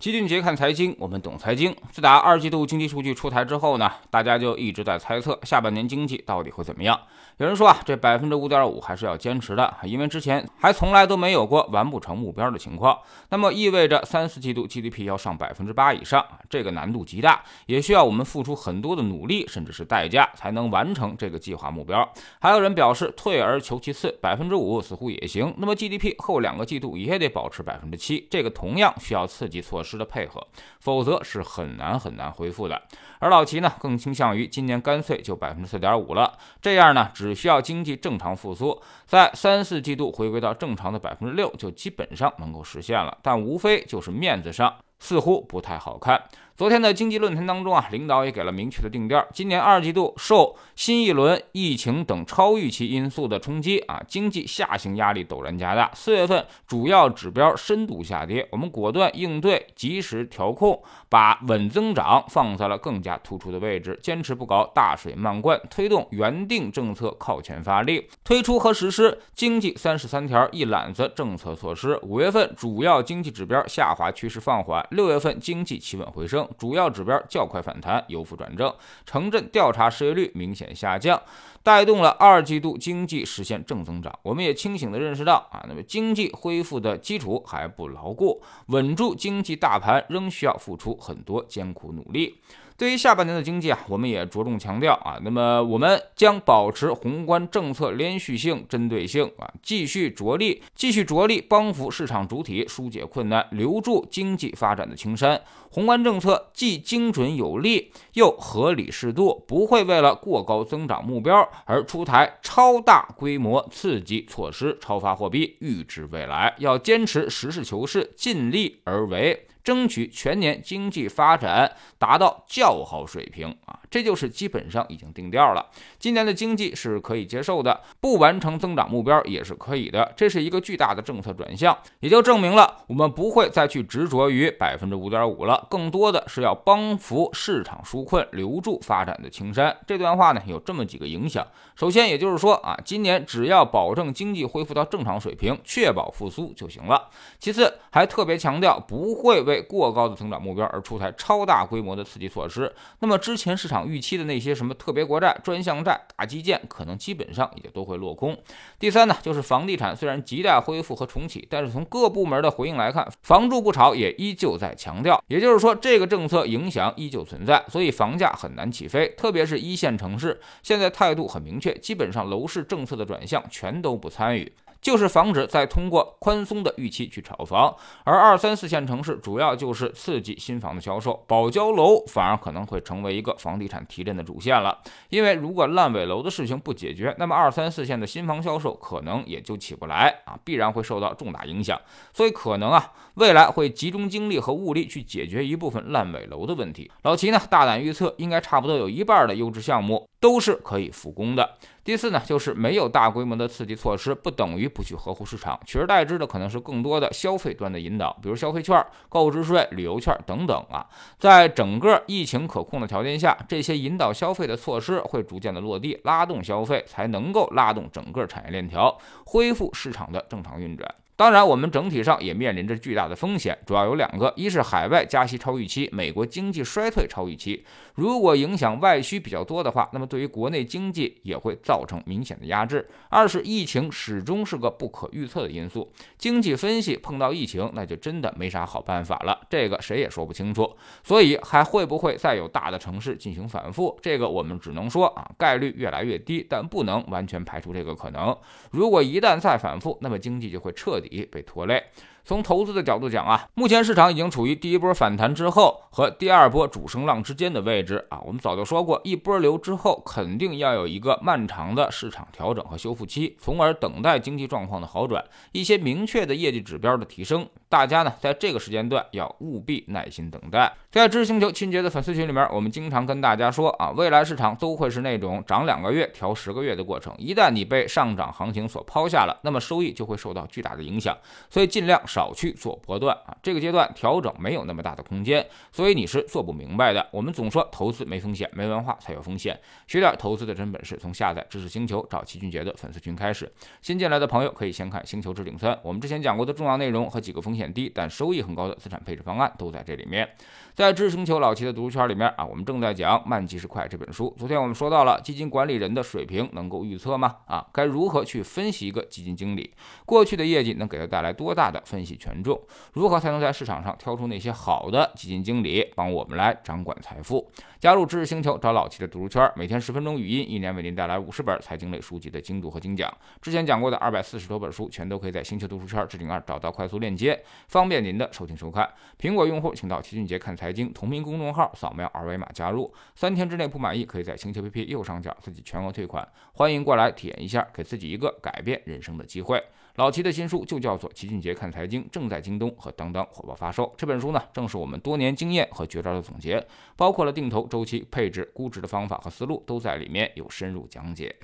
齐俊杰看财经，我们懂财经。自打二季度经济数据出台之后呢，大家就一直在猜测下半年经济到底会怎么样。有人说啊，这百分之五点五还是要坚持的，因为之前还从来都没有过完不成目标的情况。那么意味着三四季度 GDP 要上百分之八以上，这个难度极大，也需要我们付出很多的努力，甚至是代价，才能完成这个计划目标。还有人表示，退而求其次，百分之五似乎也行。那么 GDP 后两个季度也得保持百分之七，这个同样需要刺激措施的配合，否则是很难很难恢复的。而老齐呢，更倾向于今年干脆就百分之四点五了，这样呢，只需要经济正常复苏，在三四季度回归到正常的百分之六，就基本上能够实现了。但无非就是面子上似乎不太好看。昨天的经济论坛当中啊，领导也给了明确的定调。今年二季度受新一轮疫情等超预期因素的冲击啊，经济下行压力陡然加大。四月份主要指标深度下跌，我们果断应对，及时调控，把稳增长放在了更加突出的位置，坚持不搞大水漫灌，推动原定政策靠前发力，推出和实施经济三十三条一揽子政策措施。五月份主要经济指标下滑趋势放缓，六月份经济企稳回升。主要指标较快反弹，由负转正，城镇调查失业率明显下降，带动了二季度经济实现正增长。我们也清醒地认识到啊，那么经济恢复的基础还不牢固，稳住经济大盘仍需要付出很多艰苦努力。对于下半年的经济啊，我们也着重强调啊，那么我们将保持宏观政策连续性、针对性啊，继续着力，继续着力帮扶市场主体疏解困难，留住经济发展的青山。宏观政策既精准有力，又合理适度，不会为了过高增长目标而出台超大规模刺激措施，超发货币，预知未来。要坚持实事求是，尽力而为。争取全年经济发展达到较好水平啊，这就是基本上已经定调了。今年的经济是可以接受的，不完成增长目标也是可以的。这是一个巨大的政策转向，也就证明了我们不会再去执着于百分之五点五了，更多的是要帮扶市场纾困，留住发展的青山。这段话呢有这么几个影响。首先，也就是说啊，今年只要保证经济恢复到正常水平，确保复苏就行了。其次，还特别强调不会。为过高的增长目标而出台超大规模的刺激措施，那么之前市场预期的那些什么特别国债、专项债、大基建，可能基本上也都会落空。第三呢，就是房地产虽然亟待恢复和重启，但是从各部门的回应来看，房住不炒也依旧在强调，也就是说这个政策影响依旧存在，所以房价很难起飞。特别是一线城市，现在态度很明确，基本上楼市政策的转向全都不参与。就是防止再通过宽松的预期去炒房，而二三四线城市主要就是刺激新房的销售，保交楼反而可能会成为一个房地产提振的主线了。因为如果烂尾楼的事情不解决，那么二三四线的新房销售可能也就起不来啊，必然会受到重大影响。所以可能啊，未来会集中精力和物力去解决一部分烂尾楼的问题。老齐呢，大胆预测，应该差不多有一半的优质项目都是可以复工的。第四呢，就是没有大规模的刺激措施，不等于不去呵护市场，取而代之的可能是更多的消费端的引导，比如消费券、购置税、旅游券等等啊。在整个疫情可控的条件下，这些引导消费的措施会逐渐的落地，拉动消费，才能够拉动整个产业链条，恢复市场的正常运转。当然，我们整体上也面临着巨大的风险，主要有两个：一是海外加息超预期，美国经济衰退超预期，如果影响外需比较多的话，那么对于国内经济也会造成明显的压制；二是疫情始终是个不可预测的因素，经济分析碰到疫情，那就真的没啥好办法了，这个谁也说不清楚。所以还会不会再有大的城市进行反复？这个我们只能说啊，概率越来越低，但不能完全排除这个可能。如果一旦再反复，那么经济就会彻底。被拖累。从投资的角度讲啊，目前市场已经处于第一波反弹之后和第二波主升浪之间的位置啊。我们早就说过，一波流之后肯定要有一个漫长的市场调整和修复期，从而等待经济状况的好转，一些明确的业绩指标的提升。大家呢，在这个时间段要务必耐心等待。在知识星球清洁的粉丝群里面，我们经常跟大家说啊，未来市场都会是那种涨两个月调十个月的过程。一旦你被上涨行情所抛下了，那么收益就会受到巨大的影响。所以尽量。少去做波段啊。这个阶段调整没有那么大的空间，所以你是做不明白的。我们总说投资没风险，没文化才有风险。学点投资的真本事，从下载知识星球找齐俊杰的粉丝群开始。新进来的朋友可以先看《星球置顶三》，我们之前讲过的重要内容和几个风险低但收益很高的资产配置方案都在这里面。在知识星球老齐的读书圈里面啊，我们正在讲《慢即是快》这本书。昨天我们说到了基金管理人的水平能够预测吗？啊，该如何去分析一个基金经理过去的业绩能给他带来多大的分分析权重？如何才能在市场上挑出那些好的基金经理，帮我们来掌管财富？加入知识星球，找老齐的读书圈，每天十分钟语音，一年为您带来五十本财经类书籍的精读和精讲。之前讲过的二百四十多本书，全都可以在星球读书圈置顶二找到快速链接，方便您的收听收看。苹果用户请到齐俊杰看财经同名公众号，扫描二维码加入。三天之内不满意，可以在星球 APP 右上角自己全额退款。欢迎过来体验一下，给自己一个改变人生的机会。老齐的新书就叫做《齐俊杰看财经》，正在京东和当当火爆发售。这本书呢，正是我们多年经验和绝招的总结，包括了定投、周期、配置、估值的方法和思路，都在里面有深入讲解。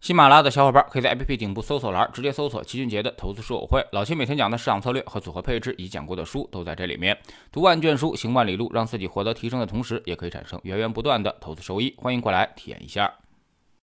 喜马拉雅的小伙伴可以在 APP 顶部搜索栏直接搜索齐俊杰的投资书友会，老齐每天讲的市场策略和组合配置已讲过的书都在这里面。读万卷书，行万里路，让自己获得提升的同时，也可以产生源源不断的投资收益。欢迎过来体验一下。